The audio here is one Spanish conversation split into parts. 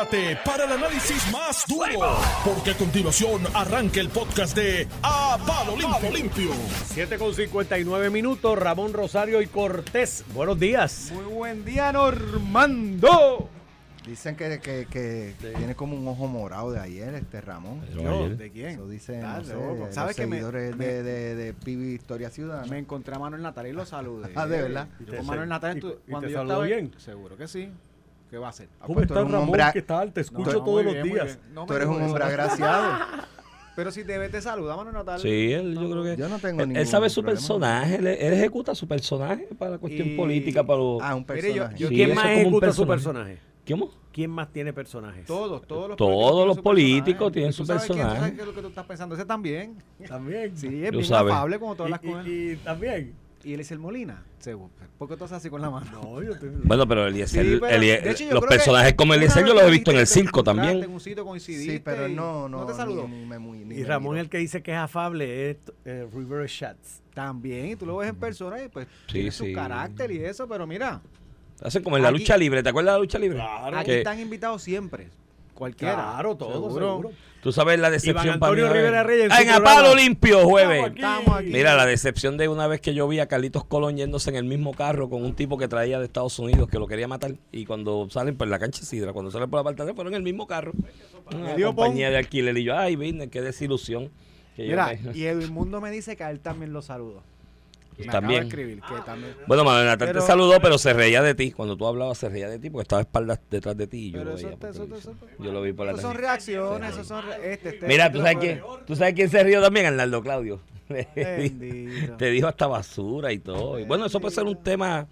prepárate para el análisis más duro, porque a continuación arranca el podcast de A Palo Limpio. Limpio. 7 con 59 minutos, Ramón Rosario y Cortés. Buenos días. Muy buen día, Normando. Dicen que, que, que tiene como un ojo morado de ayer, este Ramón. Yo, ¿De quién? Eso dicen Ah, no sé, loco. los ¿Sabes que me- seguidores me- de, de, de Pibi Historia Ciudadana. Me encontré a Manuel Natal y lo saludé. Ah, ¿de verdad? Yo ¿Y con Manuel Natal, y- tú- y cuando te yo estaba bien? Seguro que sí. ¿Qué va a hacer? ¿Cómo un Ramón? hombre- ¿Qué tal? Te escucho no, todos los días. No Tú eres un hombre eso. agraciado. Pero si debe te saluda, Manuel Natal. Sí, él, yo creo que. Yo no tengo él, ningún él sabe su problema. personaje, él, él ejecuta su personaje para la cuestión Y- política, para los. Ah, un Mire, personaje. yo- Sí, ¿Quién más como ejecuta su personaje. personaje? ¿Cómo? ¿Quién más tiene personajes? Todos, todos los Todos políticos los tienen su políticos personaje. tienen ¿Tú su sabes quién? ¿Tú personaje. sabes qué es lo que tú estás pensando? Ese también. También. Sí, es bien afable y, con él. y- y también. Y él es el Molina. Seguro. ¿Por qué tú haces así con la mano? No, yo te... Bueno, pero Eliezer, Sí, pero, Elie- de hecho, yo los creo que personajes como Eliezer yo los he visto en el circo también. En un sitio coincidiste Sí, pero no, no, ¿No te saludó? Ni, me muy- ni Y me Ramón el que dice que es afable es eh, Rivera Schatz. También, y tú lo ves en persona y pues Sí, tiene sí. su carácter y eso, pero mira, Hacen como en la Aquí- lucha libre, ¿te acuerdas de la lucha libre? Claro. aquí Que- están invitados siempre. Cualquiera. Claro, todo Seguro. seguro. Tú sabes la Iván decepción para mí. Rivera Reyes en Ah, su en A programa. Palo Limpio, jueves. Estamos aquí. Estamos aquí. Mira, la decepción de una vez que yo vi a Carlitos Colón yéndose en el mismo carro con un tipo que traía de Estados Unidos que lo quería matar. Y cuando salen por la cancha de Sidra, cuando salen por la apartamento, fueron en el mismo carro. Una dio compañía de alquiler. Y yo, ay, vine, qué desilusión. Que yo Mira, me- y Edwin Mundo me dice que a él también lo saludo. Me También. acaba de escribir que también. Bueno, Manuel Natal te saludó, pero se reía de ti. Cuando tú hablabas, se reía de ti porque estaba espaldas detrás de ti. Y yo lo veía eso, televisión. eso- Yo lo vi por la eso son reacciones, eso son re- este, este, Mira, ¿tú sabes, quién, ¿tú sabes quién se rió también? Arnaldo Claudio. Te dijo hasta basura y todo. Y bueno, eso puede ser un tema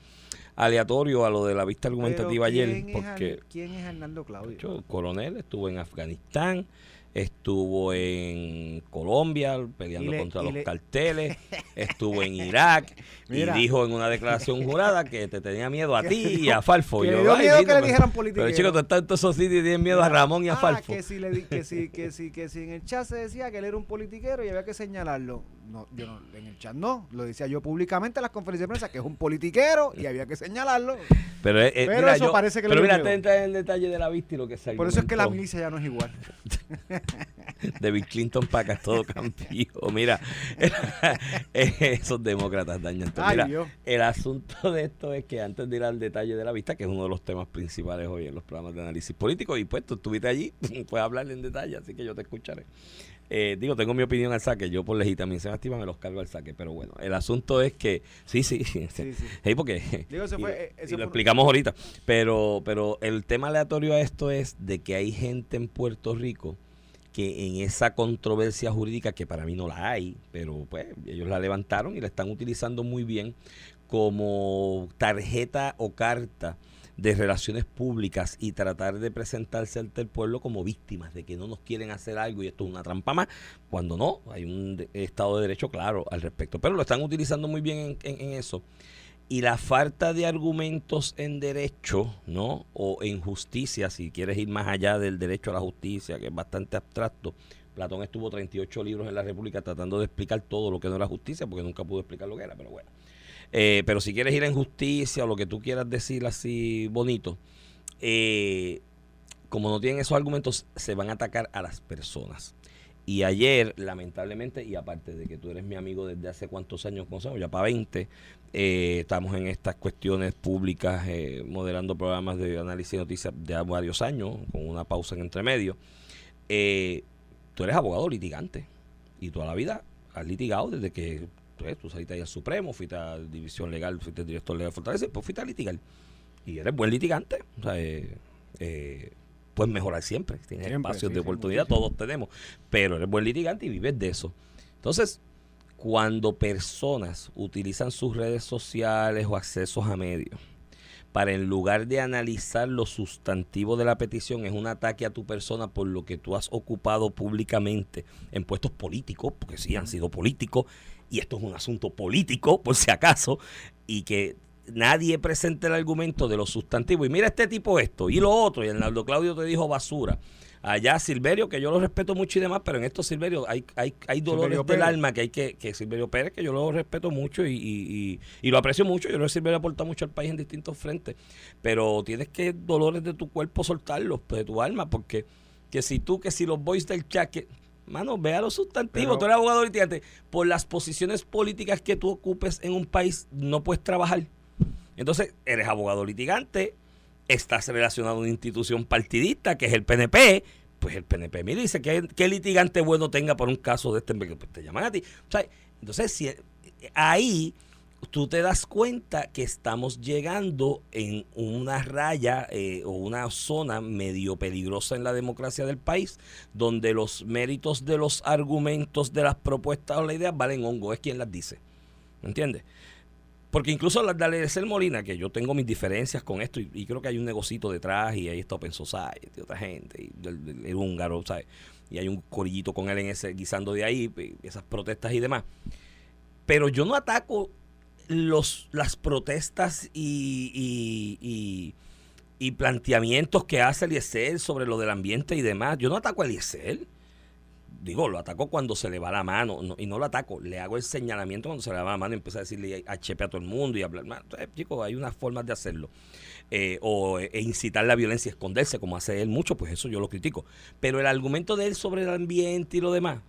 aleatorio a lo de la vista argumentativa ayer, ¿quién es porque ¿Quién es Hernando Claudio? yo, coronel estuvo en Afganistán, estuvo en Colombia peleando le- contra los le- carteles, estuvo en Irak Mira. y dijo en una declaración jurada que te tenía miedo a ti y a Falfo. que Y le yo, dio "Ay, miedo lindo, que le pero- dijeran Pero politiquero. chico, tú estás en todos esos sitios y tienes miedo a Ramón y a Ah, Falfo. que si, le di- que, si, que, si, que si en el chat se decía que él era un politiquero y había que señalarlo. No, yo no, en el chat no. Lo decía yo públicamente en las conferencias de prensa que es un politiquero y había que señalarlo. Pero, eh, eh, Pero mira, eso yo- parece que Pero mira, te entra en el detalle de la vista y lo que se Por eso es que la milicia ya no es igual. de Bill Clinton para acá todo cambió. Mira, esos demócratas dañan todo. Ay, Mira, Dios. el asunto de esto es que antes de ir al detalle de la vista, que es uno de los temas principales hoy en los programas de análisis político, y pues tú estuviste allí, puedes hablarle en detalle, así que yo te escucharé. Eh, digo, tengo mi opinión al saque, yo por legitimización activa me los cargo al saque, pero bueno, el asunto es que, sí, sí, sí, Sí, porque Digo, eso y- fue- eh, y eso lo fue- explicamos ahorita. Pero, pero el tema aleatorio a esto es de que hay gente en Puerto Rico que en esa controversia jurídica, que para mí no la hay, pero pues ellos la levantaron y la están utilizando muy bien como tarjeta o carta de relaciones públicas y tratar de presentarse ante el pueblo como víctimas de que no nos quieren hacer algo y esto es una trampa más, cuando no, hay un Estado de Derecho claro al respecto. Pero lo están utilizando muy bien en, en- en eso. Y la falta de argumentos en derecho, ¿no? O en justicia, si quieres ir más allá del derecho a la justicia, que es bastante abstracto. Platón estuvo 38 libros en la República tratando de explicar todo lo que no era justicia, porque nunca pudo explicar lo que era, pero bueno. Eh, pero si quieres ir en justicia o lo que tú quieras decir así bonito, eh, como no tienen esos argumentos, se van a atacar a las personas. Y ayer, lamentablemente, y aparte de que tú eres mi amigo desde hace cuántos años conocemos, ya para 20, eh, estamos en estas cuestiones públicas, moderando programas de análisis y noticias de varios años, con una pausa en entre medio. Eh, tú eres abogado litigante y toda la vida has litigado desde que pues, tú saliste ahí al Supremo, fuiste a División Legal, fuiste director legal de Fortaleza, pues fuiste a litigar. Y eres buen litigante. O sea, eh, eh, puedes mejorar siempre. Tienes Siempre, espacios sí, de sí, oportunidad, todos tenemos. Pero eres buen litigante y vives de eso. Entonces, cuando personas utilizan sus redes sociales o accesos a medios para en lugar de analizar lo sustantivo de la petición, es un ataque a tu persona por lo que tú has ocupado públicamente en puestos políticos, porque sí han sido políticos, y esto es un asunto político, por si acaso, y que nadie presenta el argumento de los sustantivos. Y mira este tipo esto y lo otro. Y Arnaldo Claudio te dijo basura. Allá Silverio, que yo lo respeto mucho y demás, pero en estos Silverio hay, hay, hay dolores Silverio del Pérez. alma que hay que, que Silverio Pérez, que yo lo respeto mucho y, y- y- y lo aprecio mucho. Yo creo que Silverio aporta mucho al país en distintos frentes. Pero tienes que dolores de tu cuerpo soltarlos, de tu alma, porque que si tú, que si los boys del chat, que, mano, vea los sustantivos, Pero- tú eres abogado litigante, por las posiciones políticas que tú ocupes en un país, no puedes trabajar. Entonces, eres abogado litigante, estás relacionado a una institución partidista, que es el PNP, pues el PNP me dice que qué litigante bueno tenga por un caso de este, pues te llaman a ti. O sea, entonces, si, ahí tú te das cuenta que estamos llegando en una raya eh, o una zona medio peligrosa en la democracia del país, donde los méritos de los argumentos de las propuestas o las ideas valen hongo, es quien las dice. ¿Me entiendes? Porque incluso las de Alexel Molina, que yo tengo mis diferencias con esto, y, creo que hay un negocito detrás, y ahí está Open Society, otra gente, el, el- húngaro, ¿sabes? Y hay un corillito con él en ese, guisando de ahí, esas protestas y demás. Pero yo no ataco los, las protestas y, y, planteamientos que hace Eliezer sobre lo del ambiente y demás. Yo no ataco a Eliezer. Digo, lo ataco cuando se le va la mano. no- y no lo ataco, le hago el señalamiento cuando se le va la mano y empieza a decirle a chepe a todo el mundo y hablar. más. Entonces, chicos, hay unas formas de hacerlo. Eh, o eh, incitar la violencia esconderse, como hace él mucho, pues eso yo lo critico. Pero el argumento de él sobre el ambiente y lo demás,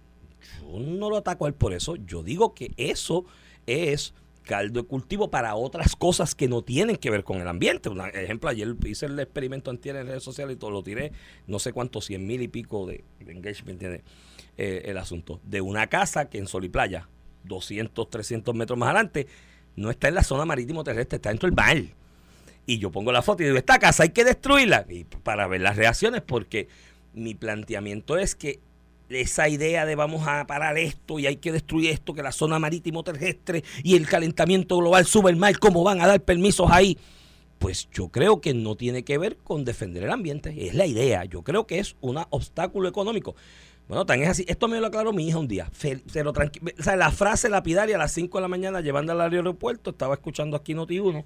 yo no lo ataco a él por eso. Yo digo que eso es caldo de cultivo para otras cosas que no tienen que ver con el ambiente. Un ejemplo, ayer hice el experimento antier en redes sociales y todo lo tiré, no sé cuántos, cien mil y pico de, de engagement tiene eh, el asunto. De una casa que en Sol y Playa, 200, 300 metros más adelante, no está en la zona marítimo terrestre, está dentro del mar. Y yo pongo la foto y digo, esta casa hay que destruirla. Y para ver las reacciones, porque mi planteamiento es que esa idea de vamos a parar esto y hay que destruir esto, que la zona marítimo terrestre y el calentamiento global sube el mar, ¿cómo van a dar permisos ahí? Pues yo creo que no tiene que ver con defender el ambiente, es la idea. Yo creo que es un obstáculo económico. Bueno, tan es así. Esto me lo aclaró mi hija un día. Se la frase lapidaria a las 5 de la mañana llevando al aeropuerto, estaba escuchando aquí Noti1,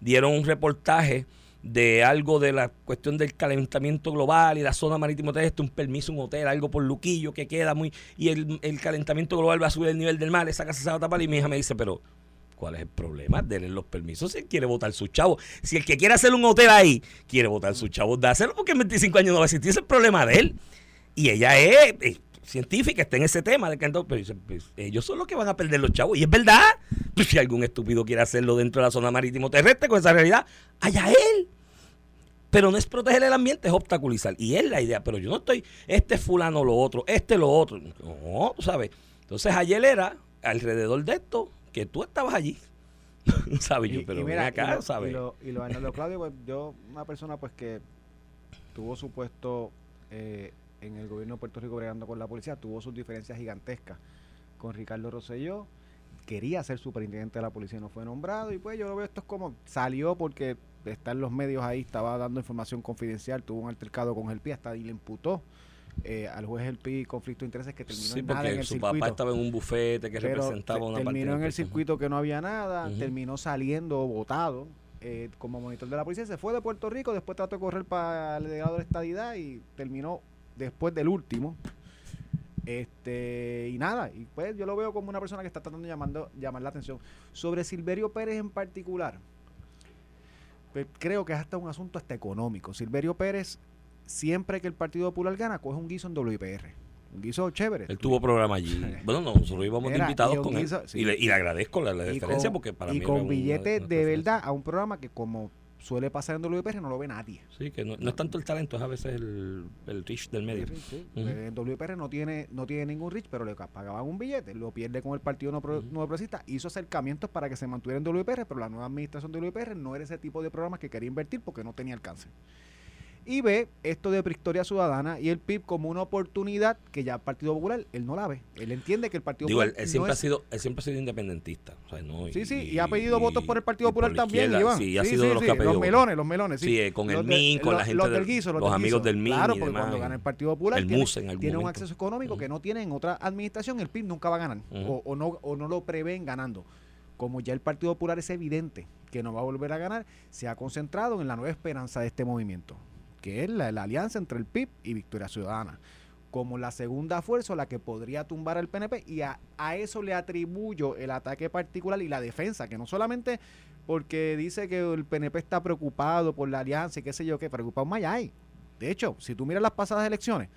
dieron un reportaje de algo de la cuestión del calentamiento global y la zona marítimo terrestre, un permiso, un hotel, algo por Luquillo que queda muy... Y el, el calentamiento global va a subir el nivel del mar, esa casa se va a tapar y mi hija me dice, pero ¿cuál es el problema? Denle los permisos si él quiere votar sus chavos. Si el que quiere hacer un hotel ahí quiere votar sus chavos, hacerlo porque en 25 años no va a existir, ese es el problema de él. Y ella es científica, está en ese tema de pero dice, pues, ellos son los que van a perder los chavos. Y es verdad, pues, si algún estúpido quiere hacerlo dentro de la zona marítimo terrestre con esa realidad, allá él. Pero no es proteger el ambiente, es obstaculizar. Y es la idea, pero yo no estoy, este fulano lo otro, este lo otro. No, tú sabes. Entonces ayer era alrededor de esto que tú estabas allí. ¿Sabes? Yo, pero y mira, acá, y lo, ¿sabes? Y lo, y lo Claudio, pues yo, una persona pues que tuvo su puesto eh, en el gobierno de Puerto Rico bregando con la policía, tuvo sus diferencias gigantescas con Ricardo Rosselló, quería ser superintendente de la policía y no fue nombrado, y pues yo lo veo esto es como, salió porque está en los medios ahí, estaba dando información confidencial, tuvo un altercado con el PI, hasta ahí le imputó eh, al juez el PI conflicto de intereses que terminó Sí, en nada en porque el su circuito. papá estaba en un bufete que Pero representaba una terminó en el circuito que no había nada, Ujú. terminó saliendo votado eh, como monitor de la policía, se fue de Puerto Rico, después trató de correr para el delegado de la estadidad y terminó después del último. Este, y nada, y pues yo lo veo como una persona que está tratando de llamando, llamar la atención. Sobre Silverio Pérez en particular, pues creo que es hasta un asunto hasta económico. Silverio Pérez, siempre que el Partido Popular gana, coge un guiso en WIPR. Un guiso chévere. Él tuvo programa allí. Bueno, no, nosotros íbamos de invitados y con él. guiso- sí. Y, le, y le agradezco la, la Y con- porque para y mí con era una- billetes de verdad a un programa que como suele pasar en WPR no lo ve nadie. Sí, que no, no es tanto el talento, es a veces el, el reach del medio. Sí, sí. Ujú. En WPR no tiene no tiene ningún rich, pero le pagaban un billete, lo pierde con el Partido No, Pro-. Nuevo Progresista, hizo acercamientos para que se mantuviera en WPR, pero la nueva administración de WPR no era ese tipo de programas que quería invertir porque no tenía alcance. Y ve esto de Prehistoria Ciudadana y el PIB como una oportunidad que ya el Partido Popular, él no la ve. Él entiende que el Partido Digo, él, Popular él no siempre, ha es- sido, él siempre ha sido independentista. o sea, no, Sí, sí, y, ha pedido votos por el Partido y Popular la también, Iván. Sí, ha sido sí, de los sí, que ha pedido Los melones, los melones, sí. Sí, eh, con el Los MIN, con la gente los del- guiso, los, amigos del MIN Claro, y porque demás, cuando y gana el Partido Popular el tiene, MUS en algún tiene un acceso económico que no tiene en otra administración, el PIB nunca va a ganar o no, o no lo prevén ganando. como ya el Partido Popular es evidente que no va a volver a ganar, se ha concentrado en la nueva esperanza de este movimiento, que es la, alianza entre el PIB y Victoria Ciudadana como la segunda fuerza, la que podría tumbar al PNP, y a, a, eso le atribuyo el ataque particular y la defensa, que no solamente porque dice que el PNP está preocupado por la alianza y qué sé yo qué, preocupado más hay. De hecho, si tú miras las pasadas elecciones,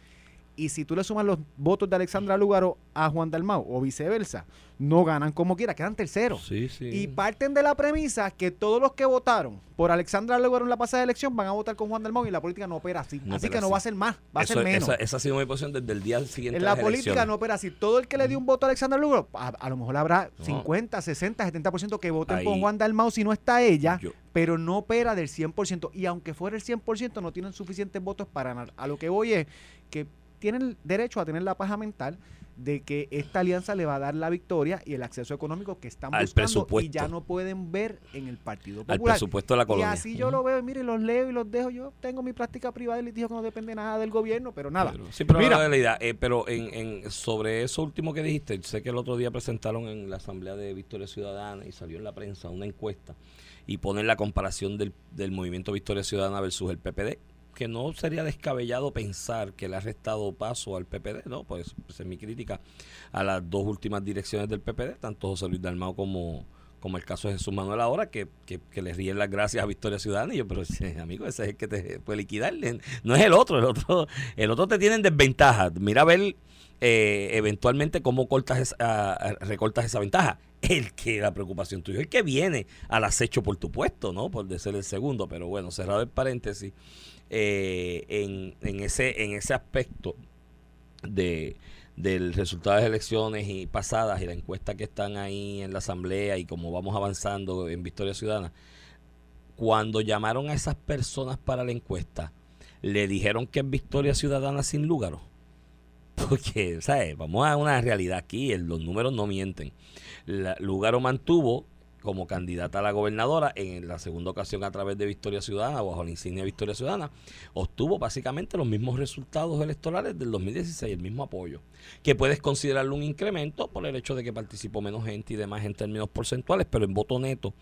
y si tú le sumas los votos de Alexandra Lúgaro a Juan Dalmau o viceversa, no ganan como quiera, quedan terceros. Sí, sí. Y parten de la premisa que todos los que votaron por Alexandra Lúgaro en la pasada elección van a votar con Juan Dalmau y la política no opera así. No así opera que no va a ser más, va Eso- a ser menos. Esa, esa ha sido mi posición desde el día siguiente. En la política elecciones. no opera así. Todo el que le dio un voto a Alexandra Lúgaro, a, a lo mejor habrá No. 50, 60, 70% que voten Ahí. con Juan Dalmau si no está ella, Yo- pero no opera del 100%. Y aunque fuera el 100%, no tienen suficientes votos para ganar. A lo que voy es que tienen derecho a tener la paja mental de que esta alianza le va a dar la victoria y el acceso económico que están Al buscando y ya no pueden ver en el Partido Al Popular. presupuesto de la Y colonia. así yo lo veo, y mire, los leo y los dejo. Yo tengo mi práctica privada y litigio que no depende nada del gobierno, pero nada. Pero- sí, pero Mira. la. Eh, pero en, en- sobre eso último que dijiste, sé que el otro día presentaron en la Asamblea de Victoria Ciudadana y salió en la prensa una encuesta y ponen la comparación del, del movimiento Victoria Ciudadana versus el PPD, que no sería descabellado pensar que le ha restado paso al PPD, ¿no? Pues esa es mi crítica a las dos últimas direcciones del PPD, tanto José Luis Dalmao como como el caso de Jesús Manuel ahora, que, que, que le ríen las gracias a Victoria Ciudadana. Y yo, pero amigo, ese es el que te puede liquidar. No es el otro, el otro, el otro te tiene en desventaja. Mira a ver eh, eventualmente cómo cortas esa- recortas esa ventaja. El que la preocupación tuya, el que viene al acecho por tu puesto, ¿no? Por de ser el segundo. Pero bueno, cerrado el paréntesis, eh, en, ese, en ese aspecto de, del resultado de las elecciones y pasadas y la encuesta que están ahí en la asamblea y cómo vamos avanzando en Victoria Ciudadana, cuando llamaron a esas personas para la encuesta, le dijeron que es Victoria Ciudadana sin lugar. Porque, ¿sabes? Vamos a una realidad aquí, los números no mienten. La, Lugaro mantuvo como candidata a la gobernadora en la segunda ocasión a través de Victoria Ciudadana, bajo la insignia de Victoria Ciudadana, obtuvo básicamente los mismos resultados electorales del 2016, el mismo apoyo, que puedes considerarlo un incremento por el hecho de que participó menos gente y demás en términos porcentuales, pero en voto neto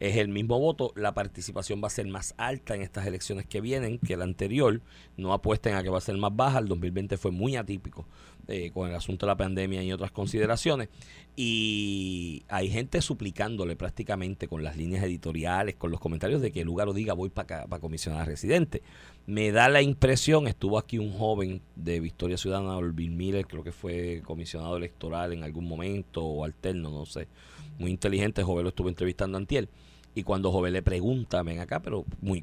es el mismo voto, la participación va a ser más alta en estas elecciones que vienen que la anterior, no apuesten a que va a ser más baja, el 2020 fue muy atípico eh, con el asunto de la pandemia y otras consideraciones, y hay gente suplicándole prácticamente con las líneas editoriales, con los comentarios de que el lugar diga voy para para comisionar residente. Me da la impresión, estuvo aquí un joven de Victoria Ciudadana, Olvin Miller, creo que fue comisionado electoral en algún momento o alterno, no sé. Muy inteligente, Joven lo estuvo entrevistando antier. Y cuando Joven le pregunta, ven acá, pero muy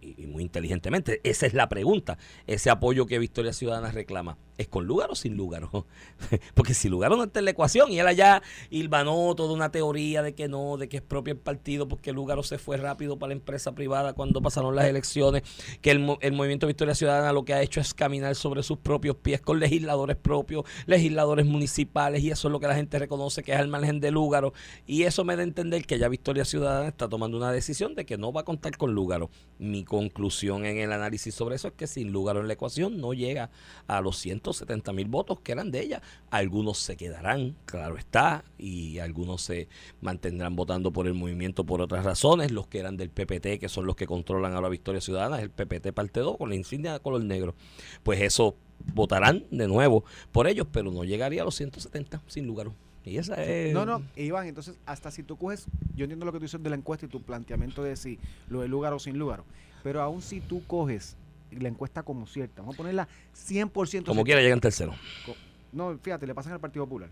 y muy inteligentemente, esa es la pregunta. Ese apoyo que Victoria Ciudadana reclama, ¿es con lugar o sin lugar? Porque si lugar no está en la ecuación y él allá hilvanó toda una teoría de que no, de que es propio el partido porque Lugaro se fue rápido para la empresa privada cuando pasaron las elecciones, que el, el movimiento Victoria Ciudadana lo que ha hecho es caminar sobre sus propios pies con legisladores propios, legisladores municipales y eso es lo que la gente reconoce que es al margen de Lúgaro y eso me da a entender que ya Victoria Ciudadana está tomando una decisión de que no va a contar con Lúgaro. Mi conclusión en el análisis sobre eso es que sin Lúgaro en la ecuación no llega a los 170 mil votos que eran de ella. Algunos se quedarán, claro está, y algunos se mantendrán votando por el movimiento por otras razones. Los que eran del PPT, que son los que controlan ahora Victoria Ciudadana, es el PPT parte 2 con la insignia de color negro. Pues eso votarán de nuevo por ellos, pero no llegaría a los 170 sin lugar. Y esa es. No, no, Iván, entonces hasta si tú coges, yo entiendo lo que tú dices de la encuesta y tu planteamiento de si lo de lugar o sin lugar, pero aún si tú coges la encuesta como cierta, vamos a ponerla 100% Como quiera llegan tercero. No, fíjate, le pasan al Partido Popular.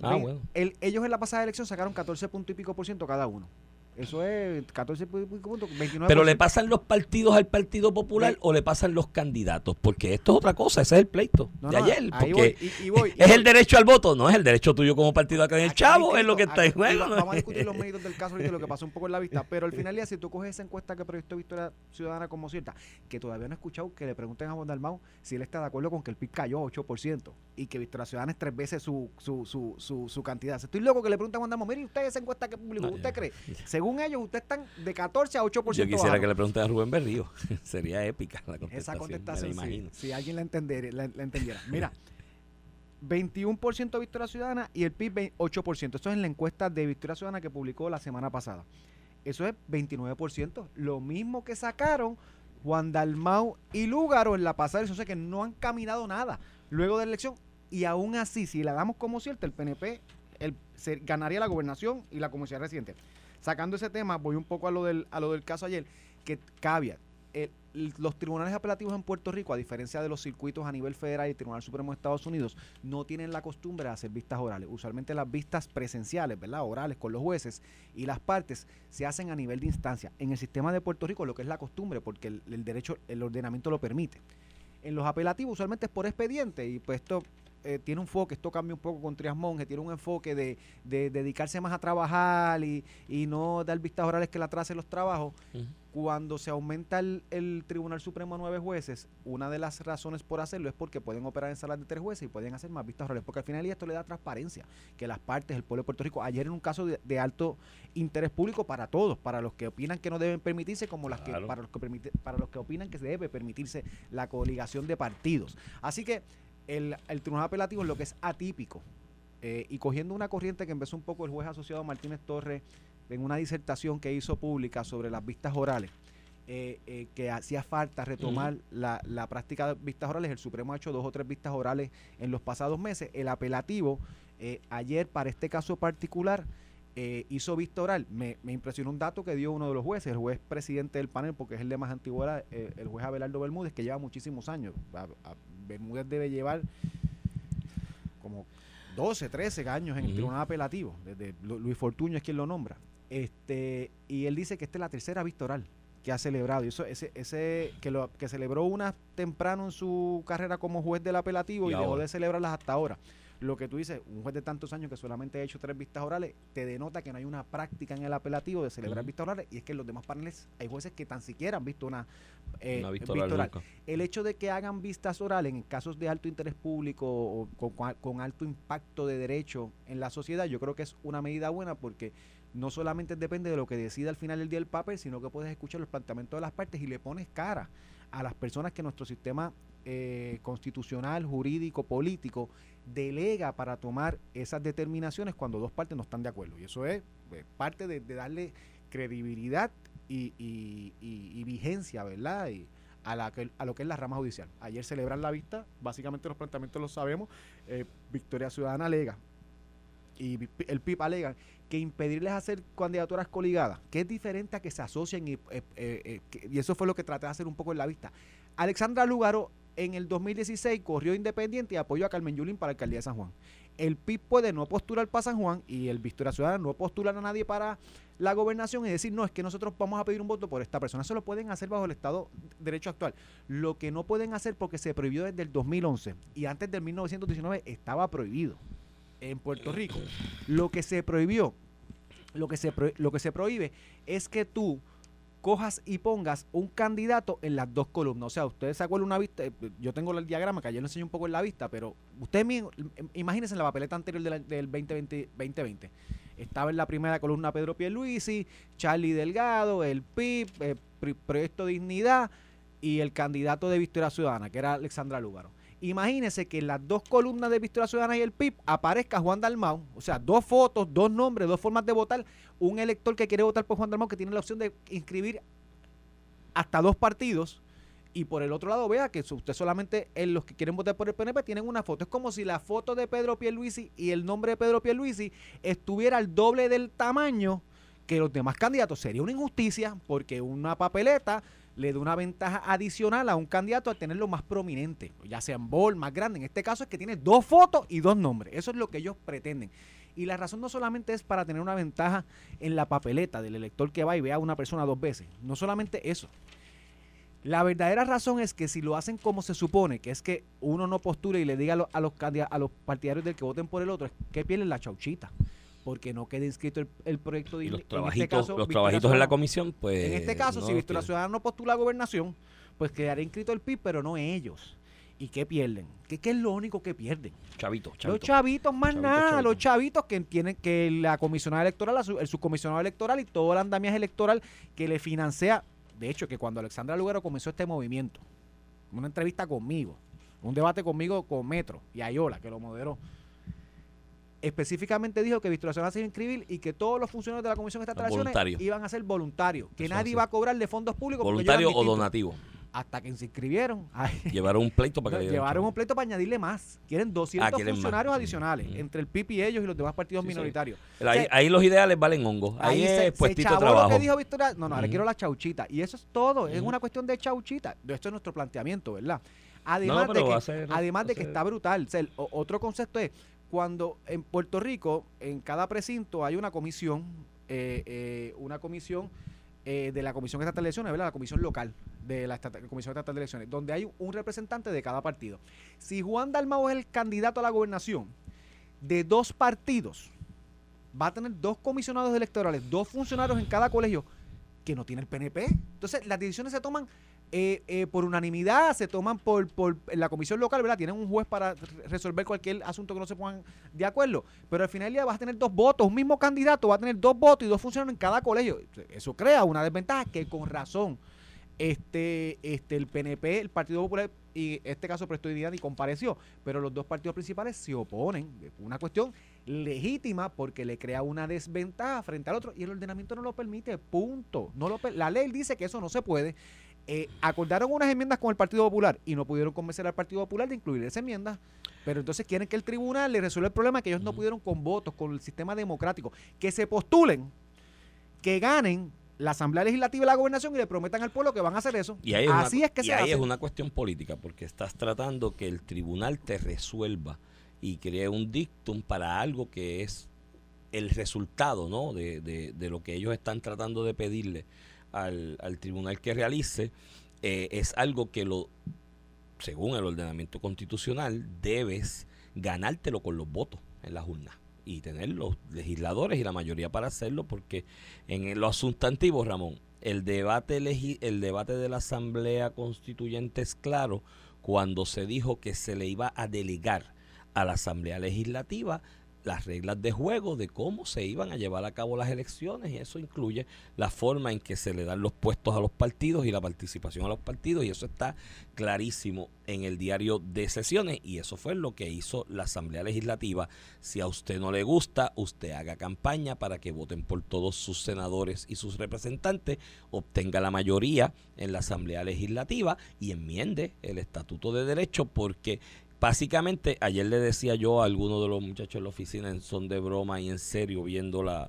Ah, bueno. el- ellos en la pasada elección sacaron 14 puntos y pico por ciento cada uno. Eso es 14 pu- pico puntos, 29 Pero le pasan los partidos al Partido Popular o le pasan los candidatos, porque esto es otra cosa, ese es el pleito No, de no, ayer, ahí porque voy, y- y voy, es el derecho al voto, no es el derecho tuyo como partido acá en el chavo, es lo que está en juego. Vamos a discutir los méritos del caso ahorita y lo que pasó un poco en la vista. Pero al final, ya si tú coges esa encuesta que proyectó Victoria Ciudadana como cierta, que todavía no he escuchado que le pregunten a Juan Dalmau si él está de acuerdo con que el PIB cayó 8% y que Victoria Ciudadana es tres veces su, su, su, su, su cantidad. Estoy loco que le pregunten a Juan Dalmau, mire usted esa encuesta que publicó, ¿usted cree? Según ellos, ustedes están de 14 a 8% Yo quisiera bajo. que le pregunten a Rubén Berrío, sería épica la contestación, Esa me contestación, sí, imagino. si alguien la, entender, la, la entendiera. Mira, 21% Victoria Ciudadana y el PIB 8%. Esto es en la encuesta de Victoria Ciudadana que publicó la semana pasada. Eso es 29%. Lo mismo que sacaron Juan Dalmau y Lúgaro en la pasada Eso sé que no han caminado nada luego de la elección. Y aún así, si la damos como cierta, el PNP el, ganaría la gobernación y la comunidad residente. Sacando ese tema, voy un poco a lo del, a lo del caso ayer, que cabia los tribunales apelativos en Puerto Rico, a diferencia de los circuitos a nivel federal y el Tribunal Supremo de Estados Unidos, no tienen la costumbre de hacer vistas orales. Usualmente las vistas presenciales, ¿verdad? Orales con los jueces y las partes se hacen a nivel de instancia. En el sistema de Puerto Rico, lo que es la costumbre, porque el, derecho, el ordenamiento lo permite. En los apelativos usualmente es por expediente y pues esto eh, tiene un enfoque, esto cambia un poco con Trias Monge, tiene un enfoque de, dedicarse más a trabajar y, no dar vistas orales que la atrase los trabajos. Cuando se aumenta el, Tribunal Supremo a nueve jueces, una de las razones por hacerlo es porque pueden operar en salas de tres jueces y pueden hacer más vistas orales, porque al final esto le da transparencia, que las partes, el pueblo de Puerto Rico, ayer en un caso de, alto interés público para todos, para los que opinan que no deben permitirse, como las que, para, los que permite, para los que opinan que se debe permitirse la coligación de partidos. Así que el, Tribunal Apelativo es lo que es atípico. Eh, y cogiendo una corriente que empezó un poco el juez asociado Martínez Torres en una disertación que hizo pública sobre las vistas orales, eh, eh, que hacía falta retomar la, la, práctica de vistas orales. El Supremo ha hecho dos o tres vistas orales en los pasados meses. El apelativo, ayer para este caso particular, hizo vista oral. Me, impresionó un dato que dio uno de los jueces, el juez presidente del panel, porque es el de más antigüedad, el juez Abelardo Bermúdez, que lleva muchísimos años. Bermúdez debe llevar como 12, 13 años en el tribunal apelativo. Desde Luis Fortuño es quien lo nombra. Este, y él dice que esta es la tercera vista oral que ha celebrado. Y eso, ese, ese, que lo que celebró una temprano en su carrera como juez del apelativo y, y dejó de celebrarlas hasta ahora lo que tú dices, un juez de tantos años que solamente ha hecho tres vistas orales, te denota que no hay una práctica en el apelativo de celebrar vistas orales. Y es que en los demás paneles hay jueces que tan siquiera han visto una, eh, vista oral. El hecho de que hagan vistas orales en casos de alto interés público o con, alto impacto de derecho en la sociedad, yo creo que es una medida buena porque no solamente depende de lo que decida al final del día el papel, sino que puedes escuchar los planteamientos de las partes y le pones cara a las personas que nuestro sistema eh, constitucional, jurídico, político delega para tomar esas determinaciones cuando dos partes no están de acuerdo. Y eso es pues, parte de, darle credibilidad y, vigencia, ¿verdad? Y a, la a lo que es la rama judicial. Ayer celebran la vista, básicamente los planteamientos los sabemos. Eh, Victoria Ciudadana alega y el PIP alega que impedirles hacer candidaturas coligadas, que es diferente a que se asocien y, eh, y eso fue lo que traté de hacer un poco en la vista. Alexandra Lugaro en el 2016 corrió independiente y apoyó a Carmen Yulín para la alcaldía de San Juan. El PIB puede no postular para San Juan y el Victoria Ciudadana no postular a nadie para la gobernación y decir, no, es que nosotros vamos a pedir un voto por esta persona. Eso lo pueden hacer bajo el Estado de Derecho actual. Lo que no pueden hacer porque se prohibió desde el 2011 y antes del 1919 estaba prohibido en Puerto Rico. Lo que se prohibió, lo que se, lo que se prohíbe es que tú cojas y pongas un candidato en las dos columnas. O sea, ustedes acuerdan una vista, eh, yo tengo el diagrama que ayer lo enseñé un poco en la vista, pero ustedes imagínense en la papeleta anterior del 2020, 2020. Estaba en la primera columna Pedro Pierluisi, Charlie Delgado, el PIB, el eh, Proyecto Dignidad y el candidato de Victoria Ciudadana, que era Alexandra Lúgaro. Imagínense que en las dos columnas de Victoria Ciudadana y el PIB aparezca Juan Dalmau, o sea, dos fotos, dos nombres, dos formas de votar. Un elector que quiere votar por Juan Dalmau que tiene la opción de inscribir hasta dos partidos. Y por el otro lado, vea que usted solamente en los que quieren votar por el PNP tienen una foto. Es como si la foto de Pedro Pierluisi y el nombre de Pedro Pierluisi estuviera al doble del tamaño que los demás candidatos. Sería una injusticia porque una papeleta le da una ventaja adicional a un candidato al tenerlo más prominente, ya sea en bol, más grande. En este caso es que tiene dos fotos y dos nombres. Eso es lo que ellos pretenden. Y la razón no solamente es para tener una ventaja en la papeleta del elector que va y ve a una persona dos veces. No solamente eso. La verdadera razón es que si lo hacen como se supone, que es que uno no postule y le diga a los, partidarios del que voten por el otro, es que pierden la chauchita porque no quede inscrito el, proyecto de los este trabajitos, los trabajitos en la comisión, pues. En este caso, si Victoria Ciudadana no postula a gobernación, pues quedaría inscrito el PIB, pero no ellos. ¿Y qué pierden? ¿Qué, es lo único que pierden? Chavitos, Los chavitos, más nada. Los chavitos que tienen que la comisionada electoral, el subcomisionado electoral y todo el andamiaje electoral que le financia. De hecho, que cuando Alexandra Lugaro comenzó este movimiento, una entrevista conmigo, un debate conmigo con Metro y Ayola, que lo moderó. Específicamente dijo que Victoria va a ser inscribir y que todos los funcionarios de la Comisión de Voluntarios. iban a ser voluntarios, que Eso nadie iba a cobrar de fondos públicos. Voluntario o donativo. Hasta que se inscribieron. ay, Llevaron un pleito para que llevaron un pleito para añadirle más. Quieren 200 Ah, quieren funcionarios Mm. adicionales Mm. entre el PIB y ellos y los demás partidos Sí, sí. minoritarios. Pero Ahí, O sea, ahí los ideales valen hongo. Ahí, Ahí se, es puestito se de chavó lo trabajo. que dijo Victoria. No, no, ahora Ujú. quiero la chauchita. Y eso es todo. Es Ujú. una cuestión de chauchita. Esto es nuestro planteamiento, ¿verdad? No, Además, de, que, a ser- además de a que está brutal. O sea, el- o- otro concepto es cuando en Puerto Rico, en cada precinto, hay una comisión, eh, eh, una comisión eh, de la Comisión Estatal de Elecciones, ¿verdad? La comisión local de la Comisión Estatal de Elecciones, donde hay un representante de cada partido. Si Juan Dalmau es el candidato a la gobernación de dos partidos, va a tener dos comisionados electorales, dos funcionarios en cada colegio que no tiene el PNP. Entonces, las decisiones se toman eh, eh, por unanimidad, se toman por, la comisión local, ¿verdad? Tienen un juez para re- resolver cualquier asunto que no se pongan de acuerdo. Pero al final día vas a tener dos votos, un mismo candidato va a tener dos votos y dos funcionarios en cada colegio. Eso crea una desventaja que con razón este, este, el PNP, el Partido Popular y este caso prestó y compareció, pero los dos partidos principales se oponen. Una cuestión legítima porque le crea una desventaja frente al otro y el ordenamiento no lo permite, punto. No lo, la ley dice que eso no se puede. Eh, acordaron unas enmiendas con el Partido Popular y no pudieron convencer al Partido Popular de incluir esa enmienda. Pero entonces quieren que el tribunal le resuelva el problema que ellos no pudieron con votos, con el sistema democrático. Que se postulen, que ganen la Asamblea Legislativa y la Gobernación y le prometan al pueblo que van a hacer eso. Y ahí es Así una, es que y se ahí hace. es una cuestión política, porque estás tratando que el tribunal te resuelva y cree un dictum para algo que es el resultado ¿no? de, de- de lo que ellos están tratando de pedirle al, al tribunal que realice. eh, es algo que lo, según el ordenamiento constitucional, debes ganártelo con los votos en las urnas y tener los legisladores y la mayoría para hacerlo, porque en los sustantivos, Ramón, el debate, el debate de la Asamblea Constituyente es claro cuando se dijo que se le iba a delegar a la Asamblea Legislativa las reglas de juego de cómo se iban a llevar a cabo las elecciones y eso incluye la forma en que se le dan los puestos a los partidos y la participación a los partidos y eso está clarísimo en el diario de sesiones y eso fue lo que hizo la Asamblea Legislativa. Si a usted no le gusta, usted haga campaña para que voten por todos sus senadores y sus representantes, obtenga la mayoría en la Asamblea Legislativa y enmiende el Estatuto de Derecho porque básicamente ayer le decía yo a alguno de los muchachos en la oficina en son de broma y en serio viendo la,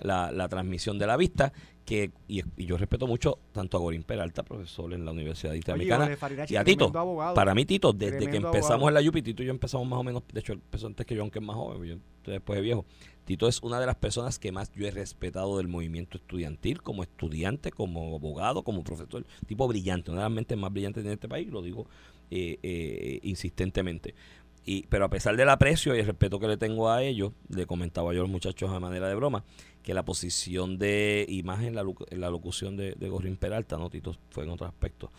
la, la transmisión de la vista que y, y yo respeto mucho tanto a Gorín Peralta, profesor en la Universidad Interamericana, y a Tito. abogado. Para mí, Tito, desde que empezamos abogado. en la Yupi, Tito y yo empezamos más o menos, de hecho, empezó antes que yo, aunque es más joven, yo después de viejo. Tito es una de las personas que más yo he respetado del movimiento estudiantil, como estudiante, como abogado, como profesor. Tipo brillante, una de las mentes más brillantes de este país, lo digo eh, eh, insistentemente. Y, pero a pesar del aprecio y el respeto que le tengo a ellos, le comentaba yo a los muchachos a manera de broma, que la posición de, y más en la, en la locución de, de Gorrín Peralta, ¿no? Tito fue en otro aspecto,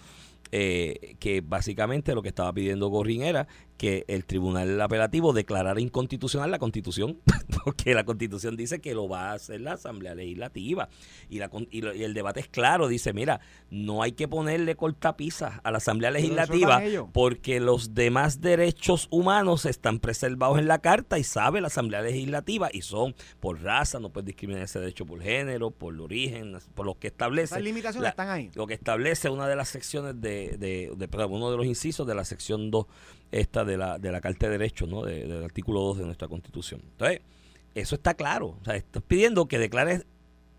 eh, que básicamente lo que estaba pidiendo Gorrín era que el tribunal apelativo declarara inconstitucional la constitución, porque la constitución dice que lo va a hacer la Asamblea Legislativa. Y, la, con- y, lo- y el debate es claro, dice, mira, no hay que ponerle cortapisas a la Asamblea Legislativa porque los demás derechos humanos están preservados en la Carta y sabe la Asamblea Legislativa y son por raza, no puede discriminar ese derecho por género, por origen, por lo que establece Esas limitaciones la- están ahí. lo que establece una de las secciones de, de, de- perdón, uno de los incisos de la sección 2 esta de la, de la Carta de Derechos, ¿no? De- del artículo 2 de nuestra Constitución. Entonces, eso está claro. O sea, estás pidiendo que declares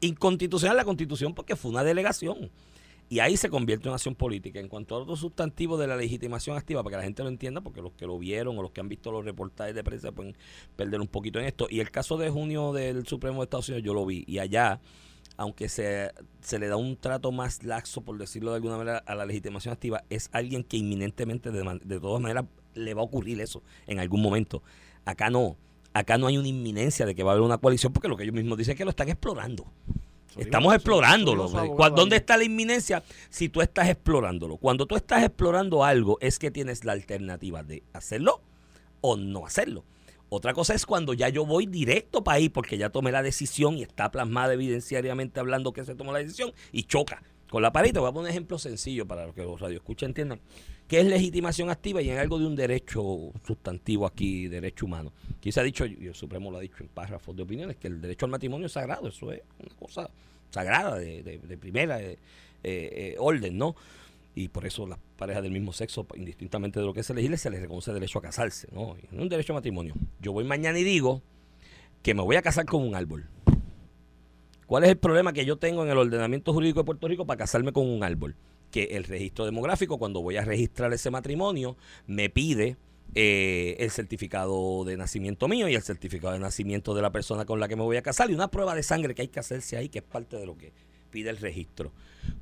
inconstitucional la Constitución porque fue una delegación. Y ahí se convierte en una acción política. En cuanto a otro sustantivo de la legitimación activa, para que la gente lo entienda, porque los que lo vieron o los que han visto los reportajes de prensa pueden perder un poquito en esto. Y el caso de junio del Supremo de Estados Unidos, yo lo vi. Y allá, aunque se, se le da un trato más laxo, por decirlo de alguna manera, a la legitimación activa, es alguien que inminentemente, de, de todas maneras, le va a ocurrir eso en algún momento. Acá no. Acá no hay una inminencia de que va a haber una coalición porque lo que ellos mismos dicen es que lo están explorando. Estamos explorándolo. eso dijo su ¿Cu- abogado ¿Dónde está la inminencia? Si tú estás explorándolo. Cuando tú estás explorando algo, es que tienes la alternativa de hacerlo o no hacerlo. Otra cosa es cuando ya yo voy directo para ahí porque ya tomé la decisión y está plasmada evidenciariamente hablando que se tomó la decisión y choca con la pared. Te voy a poner un ejemplo sencillo para que los radioescuchas entiendan es legitimación activa y en algo de un derecho sustantivo aquí, derecho humano. Aquí se ha dicho, y el Supremo lo ha dicho en párrafos de opiniones, que el derecho al matrimonio es sagrado, eso es una cosa sagrada de, primera eh, eh, orden, ¿no? y por eso las parejas del mismo sexo, indistintamente de lo que se elegirle, se les reconoce derecho a casarse, ¿no? no un derecho a matrimonio. Yo voy mañana y digo que me voy a casar con un árbol. ¿Cuál es el problema que yo tengo en el ordenamiento jurídico de Puerto Rico para casarme con un árbol? Que el registro demográfico, cuando voy a registrar ese matrimonio, me pide eh, el certificado de nacimiento mío y el certificado de nacimiento de la persona con la que me voy a casar y una prueba de sangre que hay que hacerse ahí, que es parte de lo que pide el registro.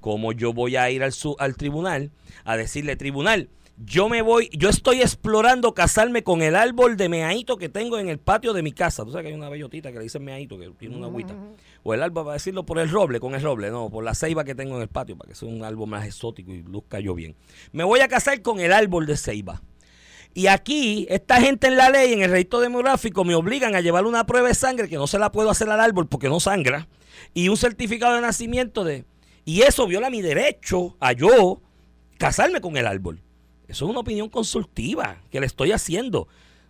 Como yo voy a ir al, al tribunal a decirle, tribunal, yo me voy, yo estoy explorando casarme con el árbol de meaito que tengo en el patio de mi casa. Tú sabes que hay una bellotita que le dicen meaito, que tiene una agüita. O el árbol, para decirlo por el roble, con el roble, no, por la ceiba que tengo en el patio, para que sea un árbol más exótico y luzca yo bien. Me voy a casar con el árbol de ceiba. Y aquí, esta gente en la ley, en el registro demográfico, me obligan a llevar una prueba de sangre que no se la puedo hacer al árbol porque no sangra y un certificado de nacimiento de... Y eso viola mi derecho a yo casarme con el árbol. Eso es una opinión consultiva que le estoy haciendo.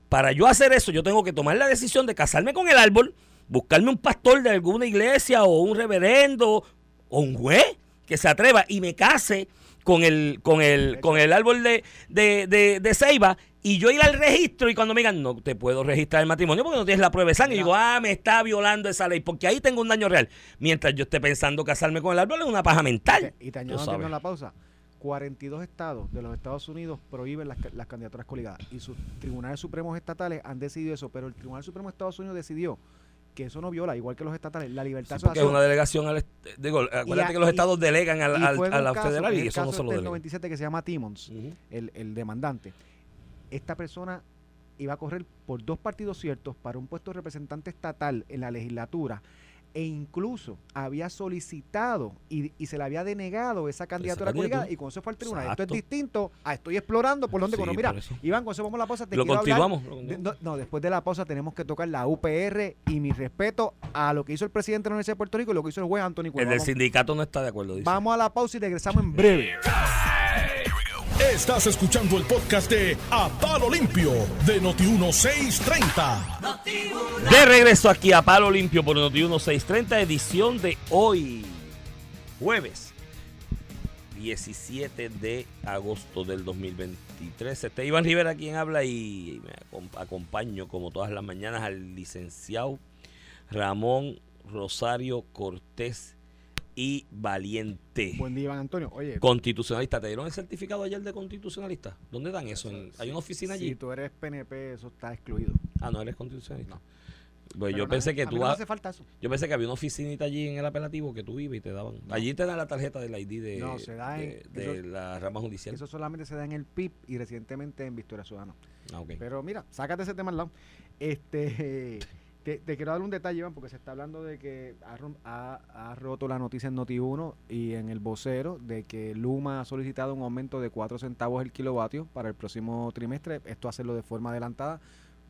Para yo hacer eso, yo tengo que tomar la decisión de casarme con el árbol, buscarme un pastor de alguna iglesia o un reverendo o un juez que se atreva y me case con el, con el, con el árbol de, de, de, de ceiba y yo ir al registro y cuando me digan, no te puedo registrar el matrimonio porque no tienes la prueba de sangre, y digo, ah, me está violando esa ley, porque ahí tengo un daño real. Mientras yo esté pensando casarme con el árbol, es una paja mental. Y te añado la pausa. 42 estados de los Estados Unidos prohíben las, las candidaturas coligadas. Y sus tribunales supremos estatales han decidido eso, pero el Tribunal Supremo de Estados Unidos decidió que eso no viola, igual que los estatales, la libertad sí, porque es una delegación al digo, acuérdate que los estados delegan al, a la federal y eso no se lo El 97 que se llama Timmons, el, el demandante. Esta persona iba a correr por dos partidos ciertos para un puesto de representante estatal en la legislatura e incluso había solicitado y, se le había denegado esa candidatura política y con eso fue al tribunal. Esto es distinto a estoy explorando por donde sí, Mira, Iván, con eso vamos a la pausa. lo continuamos. no, después de la pausa tenemos que tocar la UPR y mi respeto a lo que hizo el presidente de la Universidad de Puerto Rico y lo que hizo el juez Antonio El del sindicato no está de acuerdo. Dice. Vamos a la pausa y regresamos en breve. Estás escuchando el podcast de A Palo Limpio de Noti1630. De regreso aquí a Palo Limpio por Noti1630, edición de hoy, jueves 17 de agosto del 2023. Este Iván Rivera quien habla y me acompaño como todas las mañanas al licenciado Ramón Rosario Cortés y valiente. Buen día, Iván Antonio. Oye, constitucionalista. ¿Te dieron el certificado ayer de constitucionalista? ¿Dónde dan eso? ¿Hay una oficina allí? Si tú eres PNP, eso está excluido. Ah, no eres constitucionalista. Pues yo pensé que tú. No hace falta eso. Yo pensé que había una oficinita allí en el apelativo que tú vives y te daban. Allí te dan la tarjeta del ID de, no, se da en, de, la rama judicial. Eso solamente se da en el PIB y recientemente en Victoria Ciudadana. Ah, okay. Pero mira, sácate ese tema al lado. Este. Te, quiero dar un detalle, Iván, porque se está hablando de que ha, roto la noticia en Noti1 y en el vocero de que Luma ha solicitado un aumento de 4 centavos el kilovatio para el próximo trimestre. Esto hacerlo de forma adelantada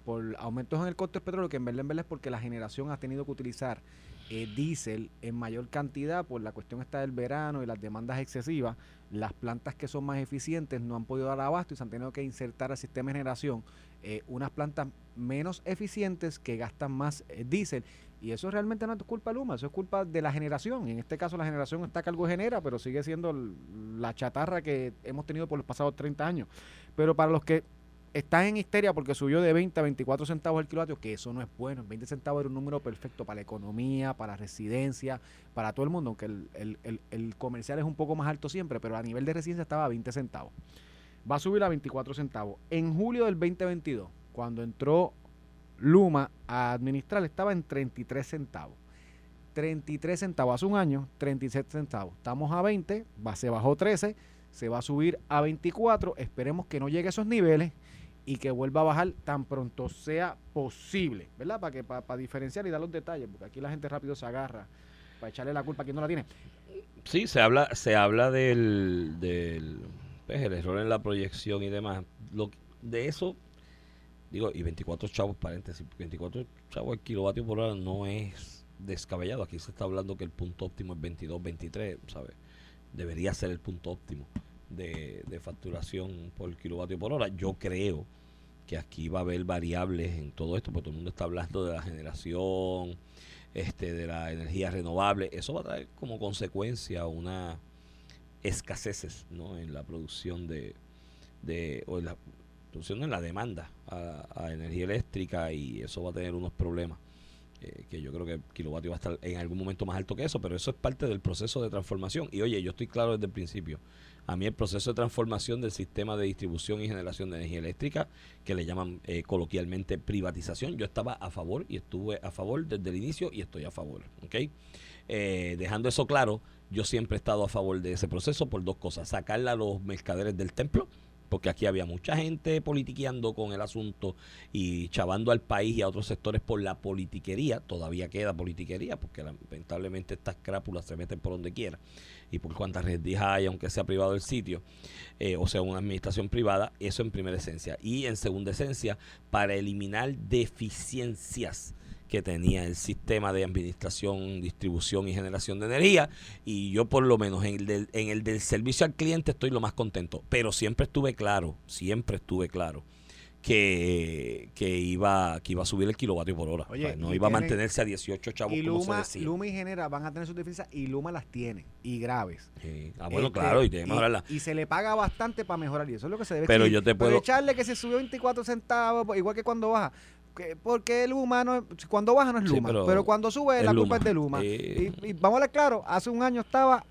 por aumentos en el costo del petróleo, que en verdad, en verdad es porque la generación ha tenido que utilizar eh, diésel en mayor cantidad por la cuestión esta del verano y las demandas excesivas. Las plantas que son más eficientes no han podido dar abasto y se han tenido que insertar al sistema de generación eh, unas plantas menos eficientes que gastan más eh, diésel. Y eso realmente no es culpa de Luma, eso es culpa de la generación. En este caso la generación está a cargo genera, pero sigue siendo la chatarra que hemos tenido por los pasados 30 años. Pero para los que están en histeria porque subió de 20 a 24 centavos el kilovatio, que eso no es bueno. 20 centavos era un número perfecto para la economía, para la residencia, para todo el mundo, aunque el, el, el comercial es un poco más alto siempre, pero a nivel de residencia estaba a 20 centavos va a subir a 24 centavos. En julio del 2022, cuando entró Luma a administrar, estaba en 33 centavos. 33 centavos hace un año, 37 centavos. Estamos a 20, va, se bajó 13, se va a subir a 24. Esperemos que no llegue a esos niveles y que vuelva a bajar tan pronto sea posible, ¿verdad? Para que para, diferenciar y dar los detalles, porque aquí la gente rápido se agarra para echarle la culpa a quien no la tiene. Sí, se habla, se habla del, del pues, el error en la proyección y demás. Lo, de eso, digo, y 24 chavos, paréntesis, 24 chavos el kilovatio por hora no es descabellado. Aquí se está hablando que el punto óptimo es 22, 23, ¿sabes? debería ser el punto óptimo de, de facturación por kilovatio por hora. Yo creo que aquí va a haber variables en todo esto, porque todo el mundo está hablando de la generación, este, de la energía renovable. Eso va a traer como consecuencia una escaseces ¿no? en la producción de, de o en la en la demanda a, energía eléctrica y eso va a tener unos problemas eh, que yo creo que el kilovatio va a estar en algún momento más alto que eso, pero eso es parte del proceso de transformación. Y oye, yo estoy claro desde el principio, a mí el proceso de transformación del sistema de distribución y generación de energía eléctrica, que le llaman eh, coloquialmente privatización, yo estaba a favor y estuve a favor desde el inicio y estoy a favor. ¿ok? Eh, dejando eso claro, yo siempre he estado a favor de ese proceso por dos cosas. Sacarle a los mercaderes del templo, porque aquí había mucha gente politiqueando con el asunto y chavando al país y a otros sectores por la politiquería, todavía queda politiquería, porque lamentablemente estas crápulas se meten por donde quiera y por cuantas redes hay, aunque sea privado el sitio, eh, o sea una administración privada, eso en primera esencia. Y en segunda esencia, para eliminar deficiencias que tenía el sistema de administración, distribución y generación de energía. Y yo por lo menos en el, del, en el del servicio al cliente estoy lo más contento. Pero siempre estuve claro, siempre estuve claro que, que iba que iba a subir el kilovatio por hora. no iba a mantenerse a 18 chavos y Luma, Luma y Genera van a tener sus deficiencias y Luma las tiene y graves. Ah, bueno, este, claro, y tiene Y se le paga bastante para mejorar y eso es lo que se debe Pero yo te puedo echarle que se subió 24 centavos, igual que cuando baja porque el humano, cuando baja no es Luma, pero, cuando sube la culpa es de Luma. Y, y, vamos a ver claro, hace un año estaba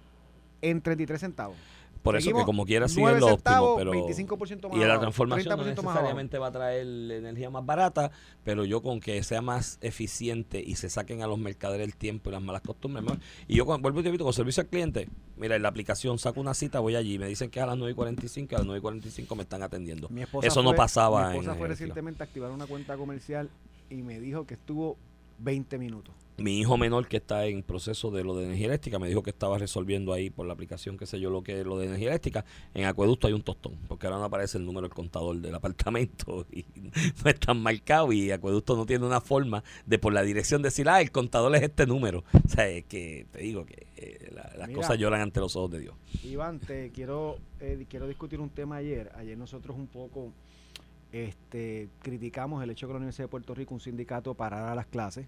en 33 centavos. Por eso que como quiera sigue lo óptimo, pero 25% más y la transformación no necesariamente va a traer energía más barata, pero yo con que sea más eficiente y se saquen a los mercaderes el tiempo y las malas costumbres, y yo vuelvo y te invito con servicio al cliente, mira, en la aplicación saco una cita, voy allí, me dicen que a las 9 y 45, a las 9 y 45 me están atendiendo. eso no pasaba Mi esposa fue recientemente a activar una cuenta comercial y me dijo que estuvo 20 minutos. Mi hijo menor que está en proceso de lo de energía eléctrica me dijo que estaba resolviendo ahí por la aplicación, qué sé yo, lo que es lo de energía eléctrica. En Acueducto hay un tostón, porque ahora no aparece el número del contador del apartamento y no están marcado y Acueducto no tiene una forma de por la dirección decir, ah, el contador es este número. O sea, es que te digo que eh, las cosas lloran ante los ojos de Dios. Iván, te quiero, eh, quiero discutir un tema ayer. Ayer nosotros un poco este, criticamos el hecho que la Universidad de Puerto Rico, un sindicato, parara las clases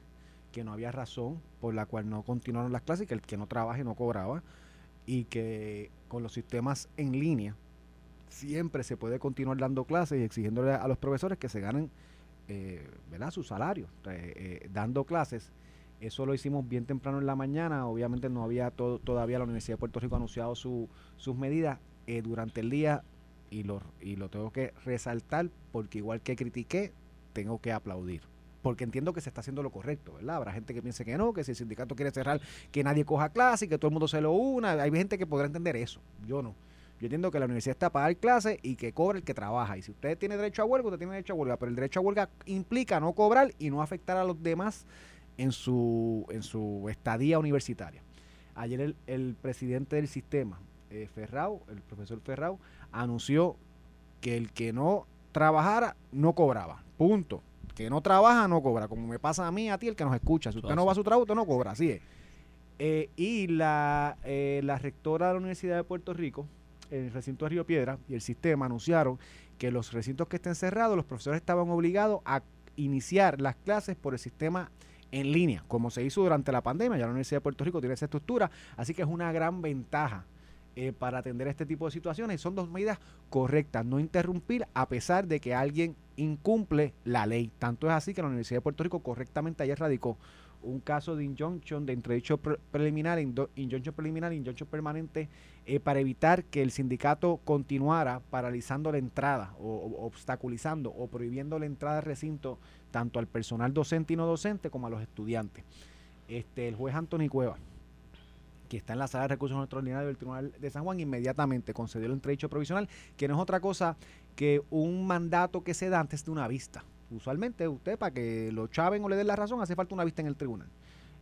que no había razón por la cual no continuaron las clases, que el que no trabaje no cobraba y que con los sistemas en línea siempre se puede continuar dando clases y exigiéndole a los profesores que se ganen eh, ¿verdad? su salario, eh, eh, dando clases. Eso lo hicimos bien temprano en la mañana. Obviamente no había todavía la Universidad de Puerto Rico anunciado sus medidas. durante el día y lo, y lo tengo que resaltar porque igual que critiqué, tengo que aplaudir porque entiendo que se está haciendo lo correcto, ¿verdad? Habrá gente que piense que no, que si el sindicato quiere cerrar, que nadie coja clase y que todo el mundo se lo una. Hay gente que podrá entender eso. Yo no. Yo entiendo que la universidad está para dar clases y que cobre el que trabaja. Y si usted tiene derecho a huelga, usted tiene derecho a huelga. Pero el derecho a huelga implica no cobrar y no afectar a los demás en su, en su estadía universitaria. Ayer el, el presidente del sistema, eh, Ferrao, el profesor Ferrao, anunció que el que no trabajara no cobraba. Punto que no trabaja no cobra, como me pasa a mí, a ti, el que nos escucha. Si usted no va a su trabajo, usted no cobra, así es. Eh, y la, eh, la rectora de la Universidad de Puerto Rico, el recinto de Río Piedra y el sistema anunciaron que los recintos que estén cerrados, los profesores estaban obligados a iniciar las clases por el sistema en línea, como se hizo durante la pandemia. Ya la Universidad de Puerto Rico tiene esa estructura, así que es una gran ventaja eh, para atender este tipo de situaciones. Son dos medidas correctas, no interrumpir a pesar de que alguien incumple la ley. Tanto es así que la Universidad de Puerto Rico correctamente ayer radicó un caso de injunction, de entredicho preliminar, injunction preliminar, injunction permanente, eh, para evitar que el sindicato continuara paralizando la entrada o, obstaculizando o prohibiendo la entrada al recinto tanto al personal docente y no docente como a los estudiantes. Este, el juez Anthony Cueva que está en la sala de recursos extraordinarios del Tribunal de San Juan, inmediatamente concedió el entredicho provisional, que no es otra cosa que un mandato que se da antes de una vista. Usualmente usted, para que lo chaven o le den la razón, hace falta una vista en el tribunal.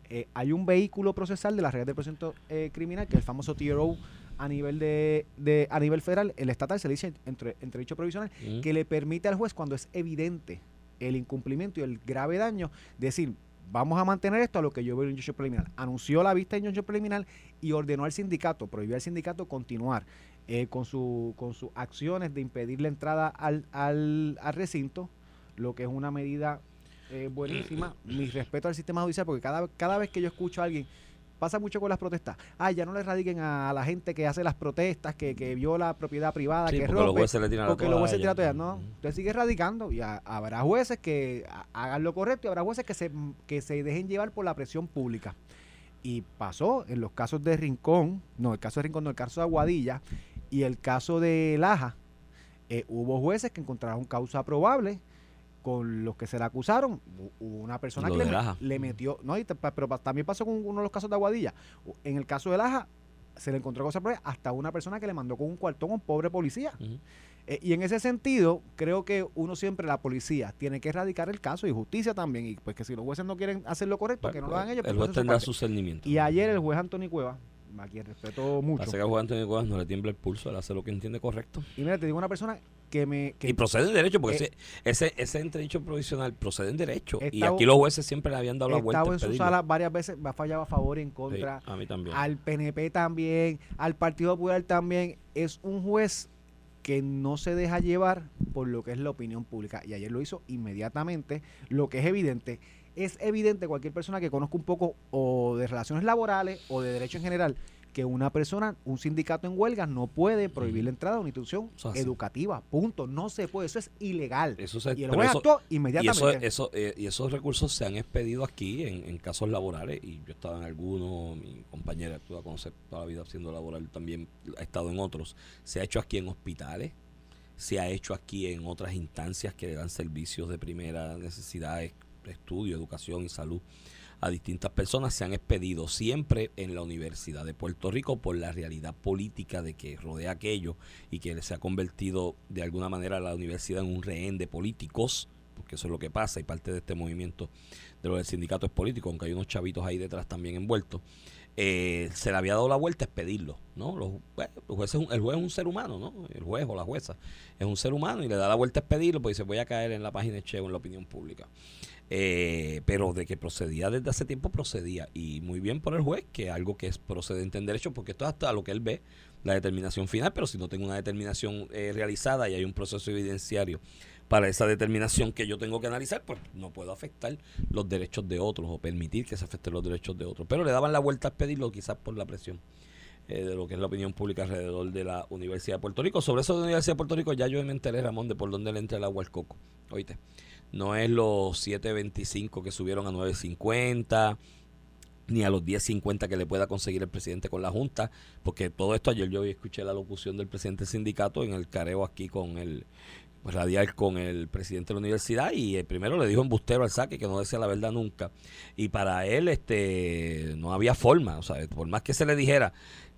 Eh, hay un vehículo procesal de la reglas de procedimiento eh, criminal, que es el famoso TRO a nivel de, a nivel federal, el estatal se le dice entre, entredicho provisional, que le permite al juez, cuando es evidente el incumplimiento y el grave daño, decir, vamos a mantener esto a lo que yo veo en injunción preliminar. Anunció la vista de injunción preliminar y ordenó al sindicato, prohibió al sindicato continuar eh, con, su, con sus acciones de impedir la entrada al, al, al recinto, lo que es una medida eh, buenísima. Mi respeto al sistema judicial, porque cada, cada vez que yo escucho a alguien, pasa mucho con las protestas, ay, ya no le radiquen a la gente que hace las protestas, que, que viola propiedad privada, Sí, que porque rompe, los jueces le tiran porque los jueces tiran. No, usted sigue radicando y ha- habrá jueces que ha- hagan lo correcto y habrá jueces que se, que se dejen llevar por la presión pública. Y pasó en los casos de Rincón, no, el caso de Rincón, no, el caso de Aguadilla y el caso de Laja, eh, hubo jueces que encontraron causa probable con los que se le acusaron. Hubo una persona Lo que le, metió, no, y pero también pasó con uno de los casos de Aguadilla. En el caso de Laja, se le encontró causa probable hasta una persona que le mandó con un cuartón a un pobre policía. Eh, y en ese sentido, creo que uno siempre, la policía, tiene que erradicar el caso y justicia también. Y pues que si los jueces no quieren hacer lo correcto, que no lo hagan ellos. El pues, juez tendrá su cernimiento. Y ayer el juez Antonio Cueva, a quien respeto mucho. Pasa que al juez Antonio Cuevas no le tiembla el pulso, él hace lo que entiende correcto. Y mira, te digo una persona que me... Que y procede en derecho, porque eh, ese, ese, ese entredicho provisional procede en derecho. y aquí los jueces siempre le habían dado la vuelta. en su sala varias veces, me ha fallado a favor y en Sí, contra. a mí también. Al PNP también, al Partido Popular también. Es un juez que no se deja llevar por lo que es la opinión pública. Y ayer lo hizo inmediatamente. Lo que es evidente, es evidente cualquier persona que conozca un poco o de relaciones laborales o de derecho en general, que una persona, un sindicato en huelga no puede prohibir la entrada a una institución educativa. Punto. No se puede. Eso es ilegal. Eso se- y el juez y, inmediatamente. eso, eso, eh, y esos recursos se han expedido aquí en, en casos laborales y yo estaba en algunos, mi compañera estuvo a conocer toda la vida haciendo laboral también ha estado en otros. Se ha hecho aquí en hospitales, se ha hecho aquí en otras instancias que le dan servicios de primera necesidad, es- estudio, educación y salud a distintas personas se han expedido siempre en la Universidad de Puerto Rico por la realidad política de que rodea aquello y que se ha convertido de alguna manera la universidad en un rehén de políticos, porque eso es lo que pasa y parte de este movimiento de lo del sindicato es político, aunque hay unos chavitos ahí detrás también envueltos. eh, se le había dado la vuelta a expedirlo, ¿no? Los, jueces, el juez es un ser humano, ¿no? El juez o la jueza es un ser humano y le da la vuelta a expedirlo, pues dice, voy a caer en la página de Cheo en la opinión pública. Eh, pero de que procedía desde hace tiempo procedía y muy bien por el juez que algo que es procedente en derecho porque esto es hasta lo que él ve la determinación final pero si no tengo una determinación eh, realizada y hay un proceso evidenciario para esa determinación que yo tengo que analizar pues no puedo afectar los derechos de otros o permitir que se afecten los derechos de otros pero le daban la vuelta a pedirlo quizás por la presión eh, de lo que es la opinión pública alrededor de la Universidad de Puerto Rico. Sobre eso de la Universidad de Puerto Rico ya yo me enteré, Ramón, de por dónde le entra el agua al coco. Oíste, no es los 7.25 que subieron a 9.50 ni a los 10.50 que le pueda conseguir el presidente con la Junta, porque todo esto ayer yo escuché la locución del presidente del sindicato en el careo aquí con el radial con el presidente de la universidad y el primero le dijo embustero al saque que no decía la verdad nunca. Y para él este no había forma, o sea, por más que se le dijera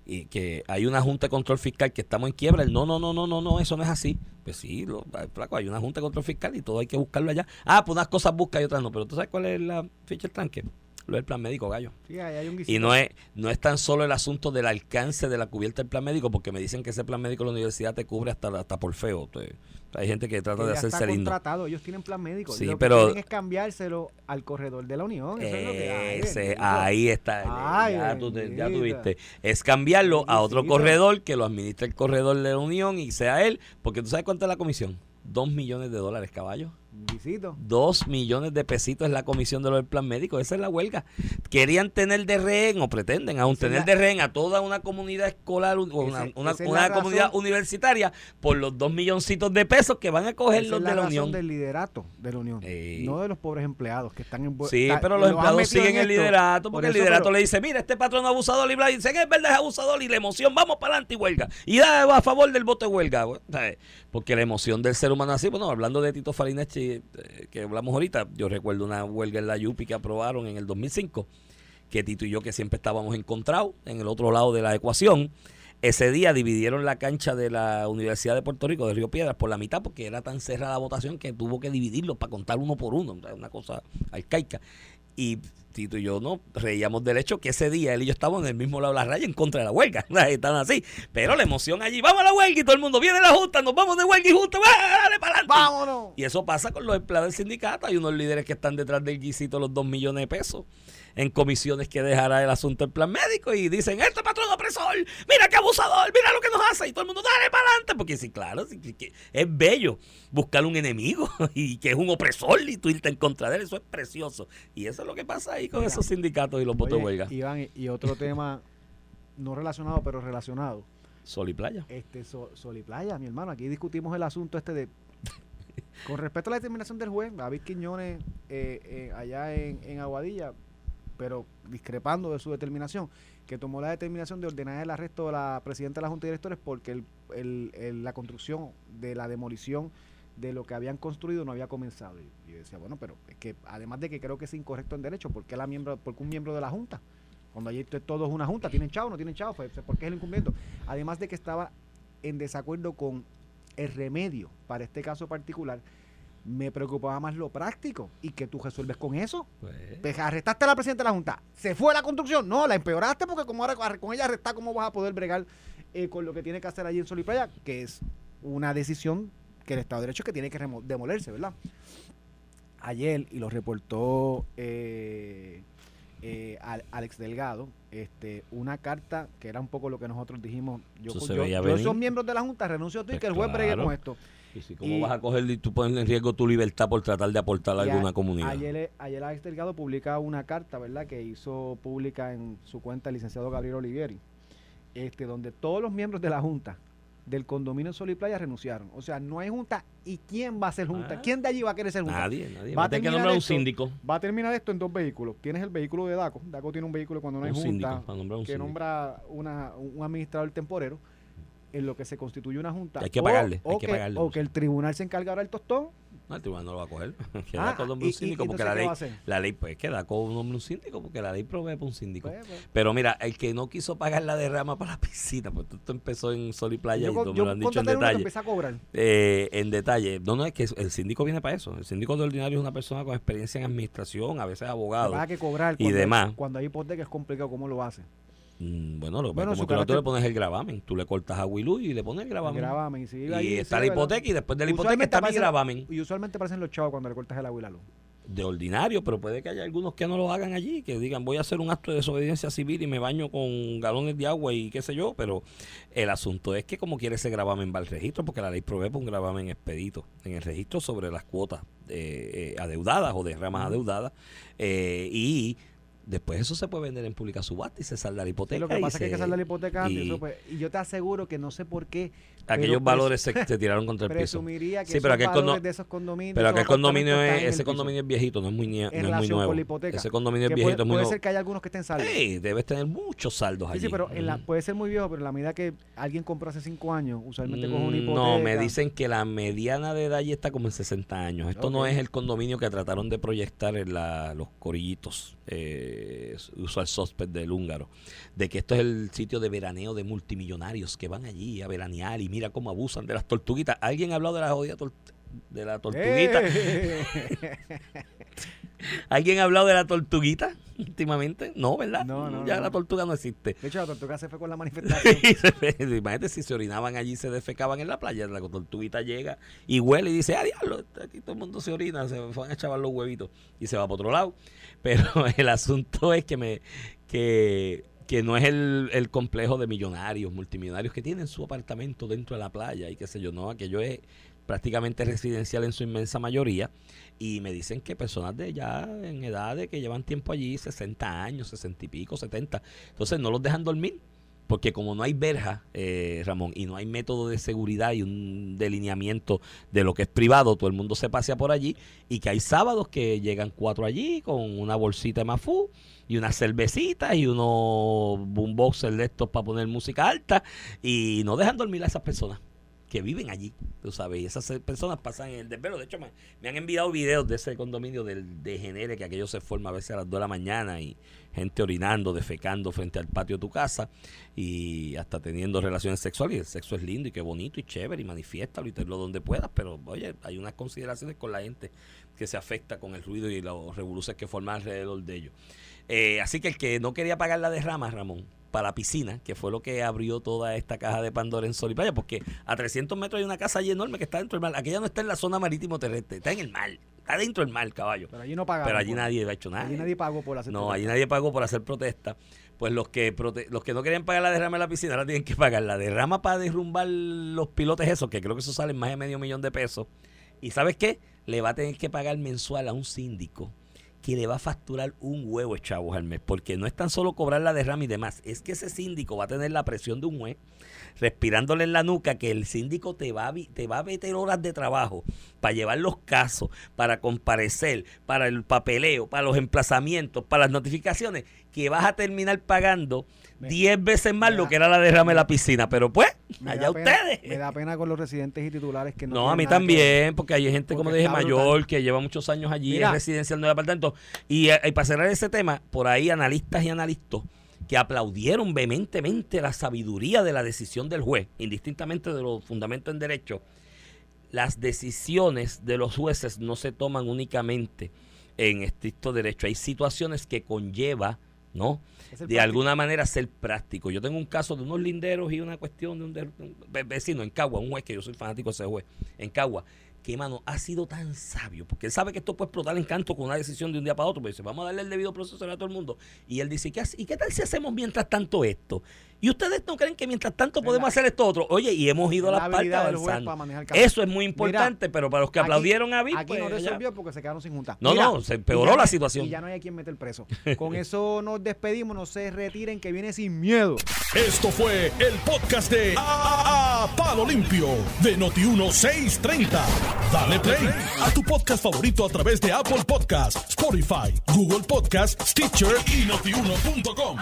y que hay una junta de control fiscal que estamos en quiebra, él, no, no, no, no, no, no, eso no es así. Pues sí, lo, flaco, hay una junta de control fiscal y todo hay que buscarlo allá. Ah, pues unas cosas busca y otras no, pero ¿tú sabes cuál es la ficha del tranque? Lo del plan médico, gallo. Sí, ahí hay un Y no es, no es tan solo el asunto del alcance de la cubierta del plan médico, porque me dicen que ese plan médico de la universidad te cubre hasta, hasta por feo. Hay gente que trata que de hacerse lindo. contratado, ellos tienen plan médico. Sí, lo que pero- quieren es cambiárselo al corredor de la Unión. Eso es lo que hay, Ese, ahí está. Ay, ya, tú, tuviste. Es cambiarlo a otro corredor que lo administre el corredor de la Unión y sea él. Porque tú sabes cuánto es la comisión. Dos millones de dólares, caballo. Dos millones de pesitos es la comisión de lo del plan médico. Esa es la huelga. Querían tener de rehén o pretenden aún Esa tener la- de rehén a toda una comunidad escolar o una, Ese- una- esa es una la comunidad razón. universitaria por los dos milloncitos de pesos que van a coger los la de la razón Unión. del liderato de la Unión. Ey. No de los pobres empleados que están en Sí, pero los empleados siguen en el liderato Por porque el liderato pero- le dice, mira, este patrón abusador y bla, y dicen, es verdad, es abusador y la emoción, vamos para adelante y huelga. Y da a favor del voto de huelga. Porque la emoción del ser humano así, bueno, hablando de Tito Eh, que hablamos ahorita, yo recuerdo una huelga en la Yupi que aprobaron en el 2005, que Tito y yo que siempre estábamos encontrados en el otro lado de la ecuación, ese día dividieron la cancha de la Universidad de Puerto Rico de Río Piedras por la mitad porque era tan cerrada la votación que tuvo que dividirlo para contar uno por uno, una cosa arcaica. Y Tito y yo no reíamos del hecho que ese día él y yo estábamos en el mismo lado de la raya en contra de la huelga. Están así. Pero la emoción allí, vamos a la huelga y todo el mundo viene a la justa, nos vamos de huelga y justa, dale para adelante. ¡Vámonos! Y eso pasa con los empleados del sindicato. Hay unos líderes que están detrás del guisito los dos millones de pesos en comisiones que dejará el asunto del plan médico y dicen, este patrón opresor, mira qué abusador, mira lo que nos hace. Y todo el mundo, dale para adelante. Porque sí, claro, es bello buscar un enemigo y que es un opresor y tú irte en contra de él. Eso es precioso. Y eso es lo que pasa ahí con esos sindicatos y los votos de huelga. Iván, y otro tema no relacionado, pero relacionado. Sol y playa. Este, sol, y playa, mi hermano. Aquí discutimos el asunto este de con respecto a la determinación del juez, David Quiñones, eh, eh, allá en, en, Aguadilla, pero discrepando de su determinación, que tomó la determinación de ordenar el arresto de la presidenta de la Junta de Directores porque el, la construcción de la demolición de lo que habían construido no había comenzado. Y yo decía, bueno, pero es que además de que creo que es incorrecto en derecho, ¿por qué, la miembro, porque un miembro de la Junta? Cuando allí todo es una Junta, ¿tienen chavo no tienen chavo? ¿Por qué es el incumplimiento? Además de que estaba en desacuerdo con el remedio para este caso particular, me preocupaba más lo práctico y que tú resuelves con eso. Pues, pues arrestaste a la presidenta de la Junta, se fue a la construcción, no, la empeoraste porque como ahora con ella arrestar, ¿cómo vas a poder bregar eh, con lo que tiene que hacer allí en Sol y Playa? Que es una decisión que el Estado de Derecho que tiene que demolerse, ¿verdad? Ayer, y lo reportó eh, eh, Alex Delgado, este, una carta que era un poco lo que nosotros dijimos. Yo, yo, soy miembro de la Junta, renuncio a ti, pues que el juez bregue con esto. Y si, ¿cómo vas a coger y tú pones en riesgo tu libertad por tratar de aportar a alguna comunidad? Ayer, ayer Alex Delgado publica una carta, ¿verdad?, que hizo pública en su cuenta el licenciado Gabriel Olivieri, este, donde todos los miembros de la Junta del condominio Sol y Playa renunciaron. O sea, no hay junta. ¿Y quién va a ser junta? Ah. ¿Quién de allí va a querer ser junta? Nadie, nadie. Va a tener que nombrar un síndico. Va a terminar esto en dos vehículos. Tienes el vehículo de DACO. DACO tiene un vehículo cuando no hay junta que nombra una, un administrador temporero en lo que se constituye una junta. Hay que pagarle. hay que, pagarle. O que el tribunal se encargará del tostón no, el tribunal no lo va a coger. queda ah, con nombre un síndico porque la ley, la ley pues queda con un nombre un síndico porque la ley provee para un síndico. Pues, pues. Pero mira, el que no quiso pagar la derrama para la piscina, pues esto empezó en Sol y Playa y me lo han dicho en detalle. A cobrar. Eh, en detalle. No, no, es que el síndico viene para eso. El síndico de ordinario es una persona con experiencia en administración, a veces abogado. que cobrar y demás. Cuando hay hipoteca es complicado, ¿cómo lo hace? Mm, bueno, lo, bueno como tú, le pones el gravamen, tú le cortas a Willu y le pones el gravamen. y está la hipoteca y después de la hipoteca está mi gravamen. Y usualmente parecen los chavos cuando le cortas el agua y la luz. De ordinario, pero puede que haya algunos que no lo hagan allí, que digan voy a hacer un acto de desobediencia civil y me baño con galones de agua y qué sé yo, pero el asunto es que como quiere ese gravamen va al registro, porque la ley provee por un gravamen expedito en el registro sobre las cuotas eh, adeudadas o de ramas adeudadas eh, y Después eso se puede vender en pública subasta y se salda la hipoteca. lo que pasa es que hay que saldar la hipoteca y, pues, y yo te aseguro que no sé por qué. Aquellos valores se, tiraron contra el piso. Que sí, pero aquel valores de esos condominios. Pero aquel condominio es, ese condominio es viejito, no es muy, no es muy nuevo. Ese condominio es viejito, puede, muy Puede ser que haya algunos que estén saldos. Sí, debes tener muchos saldos allí. Sí, pero puede ser muy viejo, pero en la medida que alguien compró hace 5 años, usualmente con una hipoteca. No, me dicen que la mediana de edad ya está como en 60 años. Esto no es el condominio que trataron de proyectar en la, los corillitos. Eh, al sospech del húngaro, de que esto es el sitio de veraneo de multimillonarios que van allí a veranear y mira cómo abusan de las tortuguitas. ¿Alguien ha hablado de la jodida de la tortuguita? Eh. ¿Alguien ha hablado de la tortuguita últimamente? No, ¿verdad? No, ya la tortuga no existe. De hecho, la tortuga se fue con la manifestación. Imagínate si se orinaban allí, se defecaban en la playa, la tortuguita llega y huele y dice, ah, diablo, aquí todo el mundo se orina, se van a echar los huevitos y se va para otro lado. Pero el asunto es que me que, no es el, el, complejo de millonarios, multimillonarios que tienen su apartamento dentro de la playa y qué sé yo, no, aquello es prácticamente residencial en su inmensa mayoría. Y me dicen que personas de ya en edad de que llevan tiempo allí, 60 años, 60 y pico, 70, entonces no los dejan dormir porque como no hay verja, eh, Ramón, y no hay método de seguridad y un delineamiento de lo que es privado, todo el mundo se pasea por allí y que hay sábados que llegan cuatro allí con una bolsita de mafú y unas cervecitas y unos boomboxers de estos para poner música alta y no dejan dormir a esas personas que viven allí, tú sabes, y esas personas pasan en el desvelo. De hecho, me, han enviado videos de ese condominio del degenere que aquello se forma a veces a las 2 de la mañana y gente orinando, defecando frente al patio de tu casa y hasta teniendo relaciones sexuales. Y el sexo es lindo y qué bonito y chévere y manifiéstalo y tenlo donde puedas, pero oye, hay unas consideraciones con la gente que se afecta con el ruido y los revoluciones que forman alrededor de ellos. Eh, así que el que no quería pagar la derrama, Ramón, para la piscina, que fue lo que abrió toda esta caja de Pandora en Sol y Playa, porque a 300 metros hay una casa allí enorme que está dentro del mar. Aquella no está en la zona marítimo terrestre, está en el mar, está dentro del mar, caballo. Pero allí no pagaron. Pero allí por- nadie ha hecho nada. Allí nadie pagó por hacer No, protesta. allí nadie pagó por hacer protesta. Pues los que prote- los que no querían pagar la derrama de la piscina ahora tienen que pagar la derrama para derrumbar los pilotes esos, que creo que eso sale más de medio millón de pesos. Y ¿sabes qué? Le va a tener que pagar mensual a un síndico que le va a facturar un huevo chavos al mes, porque no es tan solo cobrar la derrama y demás, es que ese síndico va a tener la presión de un juez respirándole en la nuca que el síndico te va a, te va a meter horas de trabajo para llevar los casos, para comparecer, para el papeleo, para los emplazamientos, para las notificaciones, que vas a terminar pagando Me- 10 veces más lo que era la derrama de la piscina. Pero pues, allá pena- ustedes. Me da pena con los residentes y titulares que no No, a mí que también, porque hay gente, como dije, mayor, brutal. que lleva muchos años allí, Mira. es residencial nuevo apartamento. Y, eh, y para cerrar ese tema, por ahí analistas y analistas que aplaudieron vehementemente la sabiduría de la decisión del juez, indistintamente de los fundamentos en derecho, las decisiones de los jueces no se toman únicamente en estricto derecho. Hay situaciones que conlleva, ¿no? De práctico. alguna manera ser práctico. Yo tengo un caso de unos linderos y una cuestión de un, de- un ve- vecino en Cagua, un juez que yo soy fanático de ese juez, en Cagua, que mano ha sido tan sabio, porque él sabe que esto puede explotar en canto con una decisión de un día para otro, pero dice, vamos a darle el debido proceso a todo el mundo. Y él dice, ¿qué ¿y qué tal si hacemos mientras tanto esto? ¿Y ustedes no creen que mientras tanto podemos la- hacer esto otro? Oye, y hemos ido a es las la partes avanzando. para manejar casos. Eso es muy importante, pero para los que Aquí- aplaudieron a Vic, Aquí pues, no resolvió porque se quedaron sin junta. No, no, se empeoró ya la no- situación. Y ya no hay a quien meter preso. Con eso nos despedimos, no se retiren que viene sin miedo. Esto fue el podcast de A, A- Palo Limpio de Noti1630. Dale play a tu podcast favorito a través de Apple Podcasts, Spotify, Google Podcasts, Stitcher y notiuno.com.